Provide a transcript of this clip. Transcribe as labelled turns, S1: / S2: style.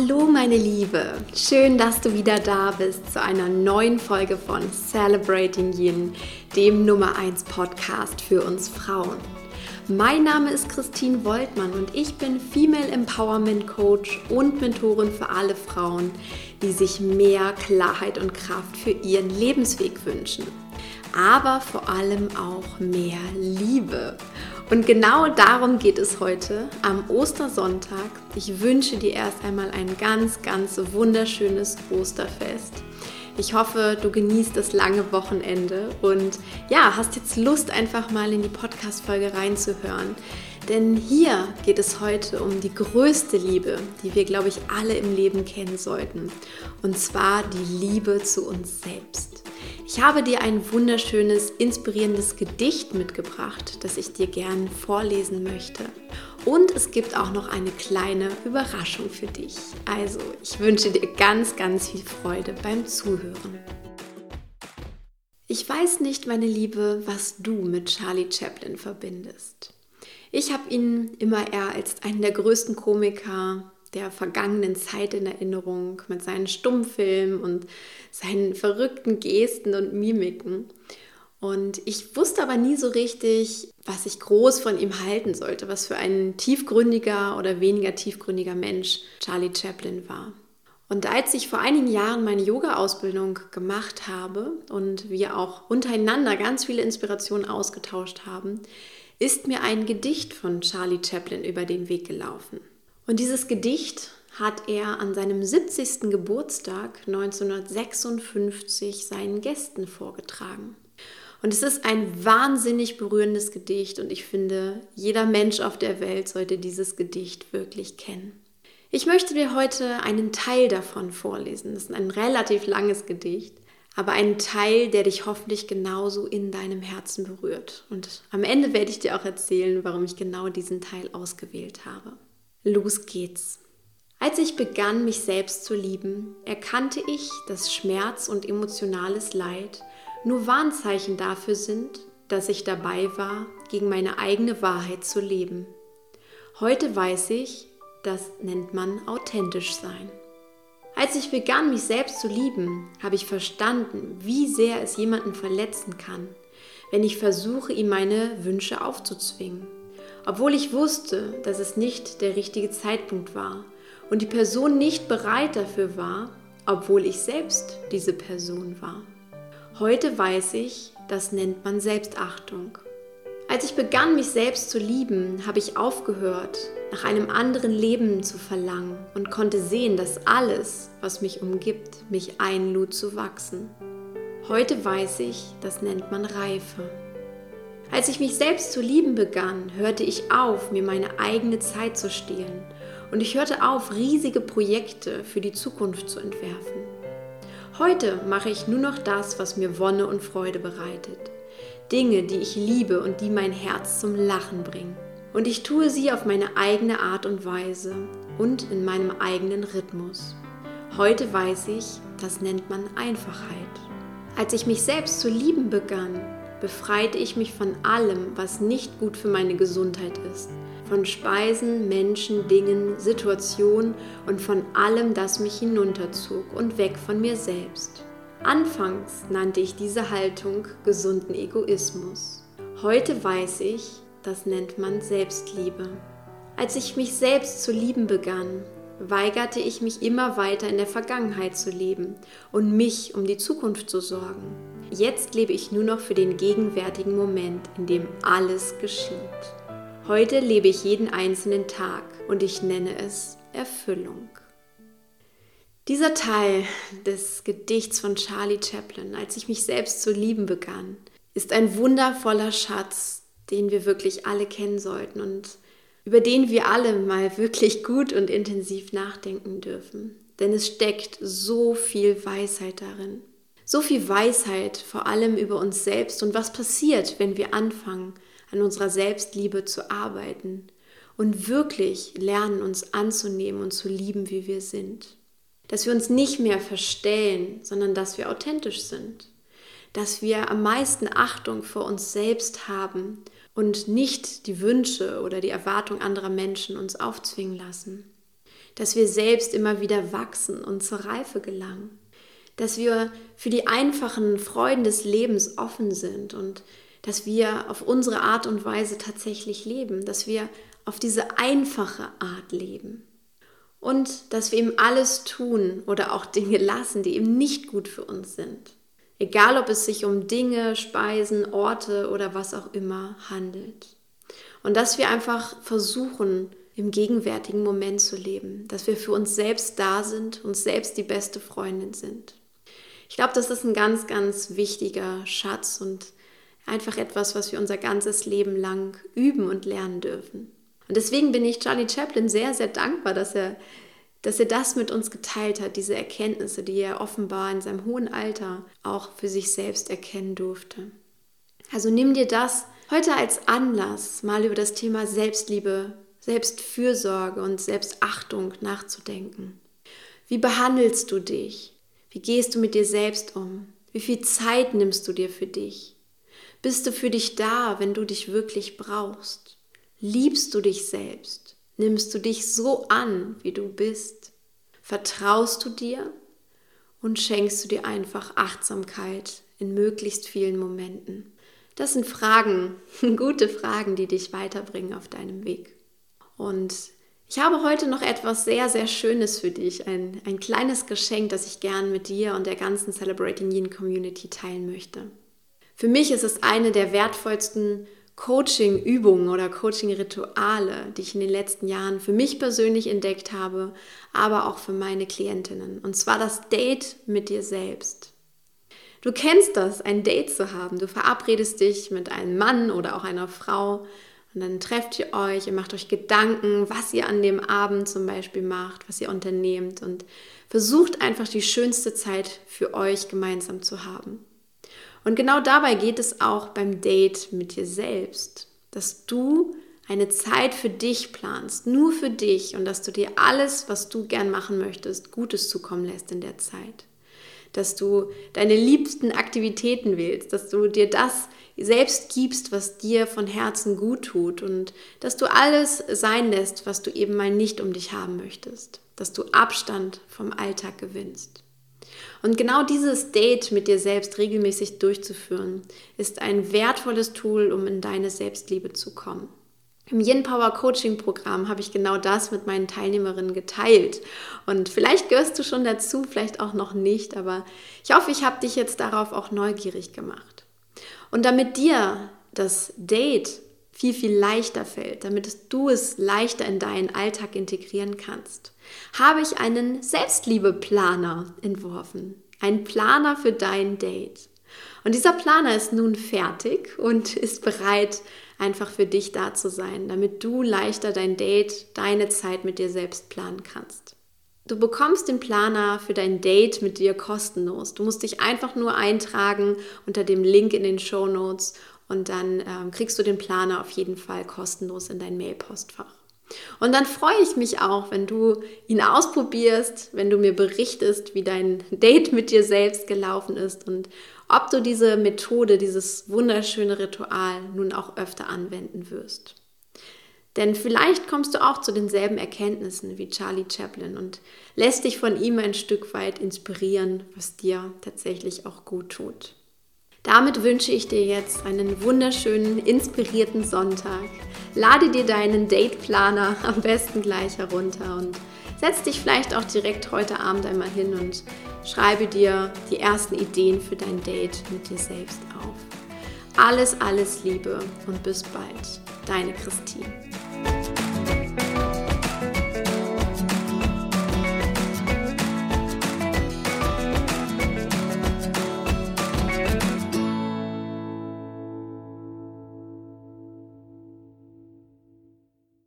S1: Hallo meine Liebe, schön, dass du wieder da bist zu einer neuen Folge von Celebrating Yin, dem Nummer 1 Podcast für uns Frauen. Mein Name ist Christine Woltmann und ich bin Female Empowerment Coach und Mentorin für alle Frauen, die sich mehr Klarheit und Kraft für ihren Lebensweg wünschen. Aber vor allem auch mehr Liebe. Und genau darum geht es heute am Ostersonntag. Ich wünsche dir erst einmal ein ganz, ganz wunderschönes Osterfest. Ich hoffe, du genießt das lange Wochenende und ja, hast jetzt Lust, einfach mal in die Podcast-Folge reinzuhören. Denn hier geht es heute um die größte Liebe, die wir, glaube ich, alle im Leben kennen sollten. Und zwar die Liebe zu uns selbst. Ich habe dir ein wunderschönes, inspirierendes Gedicht mitgebracht, das ich dir gern vorlesen möchte. Und es gibt auch noch eine kleine Überraschung für dich. Also, ich wünsche dir ganz, ganz viel Freude beim Zuhören. Ich weiß nicht, meine Liebe, was du mit Charlie Chaplin verbindest. Ich habe ihn immer eher als einen der größten Komiker der vergangenen Zeit in Erinnerung mit seinen Stummfilmen und seinen verrückten Gesten und Mimiken. Und ich wusste aber nie so richtig, was ich groß von ihm halten sollte, was für ein tiefgründiger oder weniger tiefgründiger Mensch Charlie Chaplin war. Und als ich vor einigen Jahren meine Yoga-Ausbildung gemacht habe und wir auch untereinander ganz viele Inspirationen ausgetauscht haben, ist mir ein Gedicht von Charlie Chaplin über den Weg gelaufen. Und dieses Gedicht hat er an seinem 70. Geburtstag 1956 seinen Gästen vorgetragen. Und es ist ein wahnsinnig berührendes Gedicht und ich finde, jeder Mensch auf der Welt sollte dieses Gedicht wirklich kennen. Ich möchte dir heute einen Teil davon vorlesen. Das ist ein relativ langes Gedicht, aber einen Teil, der dich hoffentlich genauso in deinem Herzen berührt. Und am Ende werde ich dir auch erzählen, warum ich genau diesen Teil ausgewählt habe. Los geht's. Als ich begann, mich selbst zu lieben, erkannte ich, dass Schmerz und emotionales Leid nur Warnzeichen dafür sind, dass ich dabei war, gegen meine eigene Wahrheit zu leben. Heute weiß ich, das nennt man authentisch sein. Als ich begann, mich selbst zu lieben, habe ich verstanden, wie sehr es jemanden verletzen kann, wenn ich versuche, ihm meine Wünsche aufzuzwingen obwohl ich wusste, dass es nicht der richtige Zeitpunkt war und die Person nicht bereit dafür war, obwohl ich selbst diese Person war. Heute weiß ich, das nennt man Selbstachtung. Als ich begann, mich selbst zu lieben, habe ich aufgehört, nach einem anderen Leben zu verlangen und konnte sehen, dass alles, was mich umgibt, mich einlud zu wachsen. Heute weiß ich, das nennt man Reife. Als ich mich selbst zu lieben begann, hörte ich auf, mir meine eigene Zeit zu stehlen und ich hörte auf, riesige Projekte für die Zukunft zu entwerfen. Heute mache ich nur noch das, was mir Wonne und Freude bereitet. Dinge, die ich liebe und die mein Herz zum Lachen bringen. Und ich tue sie auf meine eigene Art und Weise und in meinem eigenen Rhythmus. Heute weiß ich, das nennt man Einfachheit. Als ich mich selbst zu lieben begann, befreite ich mich von allem, was nicht gut für meine Gesundheit ist. Von Speisen, Menschen, Dingen, Situationen und von allem, das mich hinunterzog und weg von mir selbst. Anfangs nannte ich diese Haltung gesunden Egoismus. Heute weiß ich, das nennt man Selbstliebe. Als ich mich selbst zu lieben begann, weigerte ich mich immer weiter in der Vergangenheit zu leben und mich um die Zukunft zu sorgen. Jetzt lebe ich nur noch für den gegenwärtigen Moment, in dem alles geschieht. Heute lebe ich jeden einzelnen Tag und ich nenne es Erfüllung. Dieser Teil des Gedichts von Charlie Chaplin, als ich mich selbst zu lieben begann, ist ein wundervoller Schatz, den wir wirklich alle kennen sollten und über den wir alle mal wirklich gut und intensiv nachdenken dürfen. Denn es steckt so viel Weisheit darin. So viel Weisheit, vor allem über uns selbst und was passiert, wenn wir anfangen, an unserer Selbstliebe zu arbeiten und wirklich lernen, uns anzunehmen und zu lieben, wie wir sind. Dass wir uns nicht mehr verstellen, sondern dass wir authentisch sind. Dass wir am meisten Achtung vor uns selbst haben und nicht die Wünsche oder die Erwartung anderer Menschen uns aufzwingen lassen. dass wir selbst immer wieder wachsen und zur Reife gelangen, dass wir für die einfachen Freuden des Lebens offen sind und dass wir auf unsere Art und Weise tatsächlich leben, dass wir auf diese einfache Art leben und dass wir eben alles tun oder auch Dinge lassen, die eben nicht gut für uns sind. Egal, ob es sich um Dinge, Speisen, Orte oder was auch immer handelt. Und dass wir einfach versuchen, im gegenwärtigen Moment zu leben, dass wir für uns selbst da sind, uns selbst die beste Freundin sind. Ich glaube, das ist ein ganz, ganz wichtiger Schatz und einfach etwas, was wir unser ganzes Leben lang üben und lernen dürfen. Und deswegen bin ich Charlie Chaplin sehr, sehr dankbar, dass er, dass er das mit uns geteilt hat, diese Erkenntnisse, die er offenbar in seinem hohen Alter auch für sich selbst erkennen durfte. Also nimm dir das heute als Anlass, mal über das Thema Selbstliebe, Selbstfürsorge und Selbstachtung nachzudenken. Wie behandelst du dich? Wie gehst du mit dir selbst um? Wie viel Zeit nimmst du dir für dich? Bist du für dich da, wenn du dich wirklich brauchst? Liebst du dich selbst? Nimmst du dich so an, wie du bist? Vertraust du dir? Und schenkst du dir einfach Achtsamkeit in möglichst vielen Momenten? Das sind Fragen, gute Fragen, die dich weiterbringen auf deinem Weg. Und ich habe heute noch etwas sehr, sehr Schönes für dich, ein, ein kleines Geschenk, das ich gern mit dir und der ganzen Celebrating Yin Community teilen möchte. Für mich ist es eine der wertvollsten Coaching-Übungen oder Coaching-Rituale, die ich in den letzten Jahren für mich persönlich entdeckt habe, aber auch für meine Klientinnen. Und zwar das Date mit dir selbst. Du kennst das, ein Date zu haben. Du verabredest dich mit einem Mann oder auch einer Frau und dann trefft ihr euch, ihr macht euch Gedanken, was ihr an dem Abend zum Beispiel macht, was ihr unternehmt und versucht einfach die schönste Zeit für euch gemeinsam zu haben. Und genau dabei geht es auch beim Date mit dir selbst, dass du eine Zeit für dich planst, nur für dich und dass du dir alles, was du gern machen möchtest, Gutes zukommen lässt in der Zeit. Dass du deine liebsten Aktivitäten wählst, dass du dir das selbst gibst, was dir von Herzen gut tut und dass du alles sein lässt, was du eben mal nicht um dich haben möchtest, dass du Abstand vom Alltag gewinnst. Und genau dieses Date mit dir selbst regelmäßig durchzuführen, ist ein wertvolles Tool, um in deine Selbstliebe zu kommen. Im Yin Power Coaching Programm habe ich genau das mit meinen Teilnehmerinnen geteilt. Und vielleicht gehörst du schon dazu, vielleicht auch noch nicht, aber ich hoffe, ich habe dich jetzt darauf auch neugierig gemacht. Und damit dir das Date viel, viel leichter fällt, damit du es leichter in deinen Alltag integrieren kannst, habe ich einen Selbstliebeplaner entworfen. Ein Planer für dein Date. Und dieser Planer ist nun fertig und ist bereit, einfach für dich da zu sein, damit du leichter dein Date, deine Zeit mit dir selbst planen kannst. Du bekommst den Planer für dein Date mit dir kostenlos. Du musst dich einfach nur eintragen unter dem Link in den Show Notes und dann ähm, kriegst du den Planer auf jeden Fall kostenlos in dein Mailpostfach. Und dann freue ich mich auch, wenn du ihn ausprobierst, wenn du mir berichtest, wie dein Date mit dir selbst gelaufen ist und ob du diese Methode, dieses wunderschöne Ritual nun auch öfter anwenden wirst. Denn vielleicht kommst du auch zu denselben Erkenntnissen wie Charlie Chaplin und lässt dich von ihm ein Stück weit inspirieren, was dir tatsächlich auch gut tut. Damit wünsche ich dir jetzt einen wunderschönen, inspirierten Sonntag. Lade dir deinen Dateplaner am besten gleich herunter und setz dich vielleicht auch direkt heute Abend einmal hin und schreibe dir die ersten Ideen für dein Date mit dir selbst auf. Alles, alles Liebe und bis bald. Deine Christine.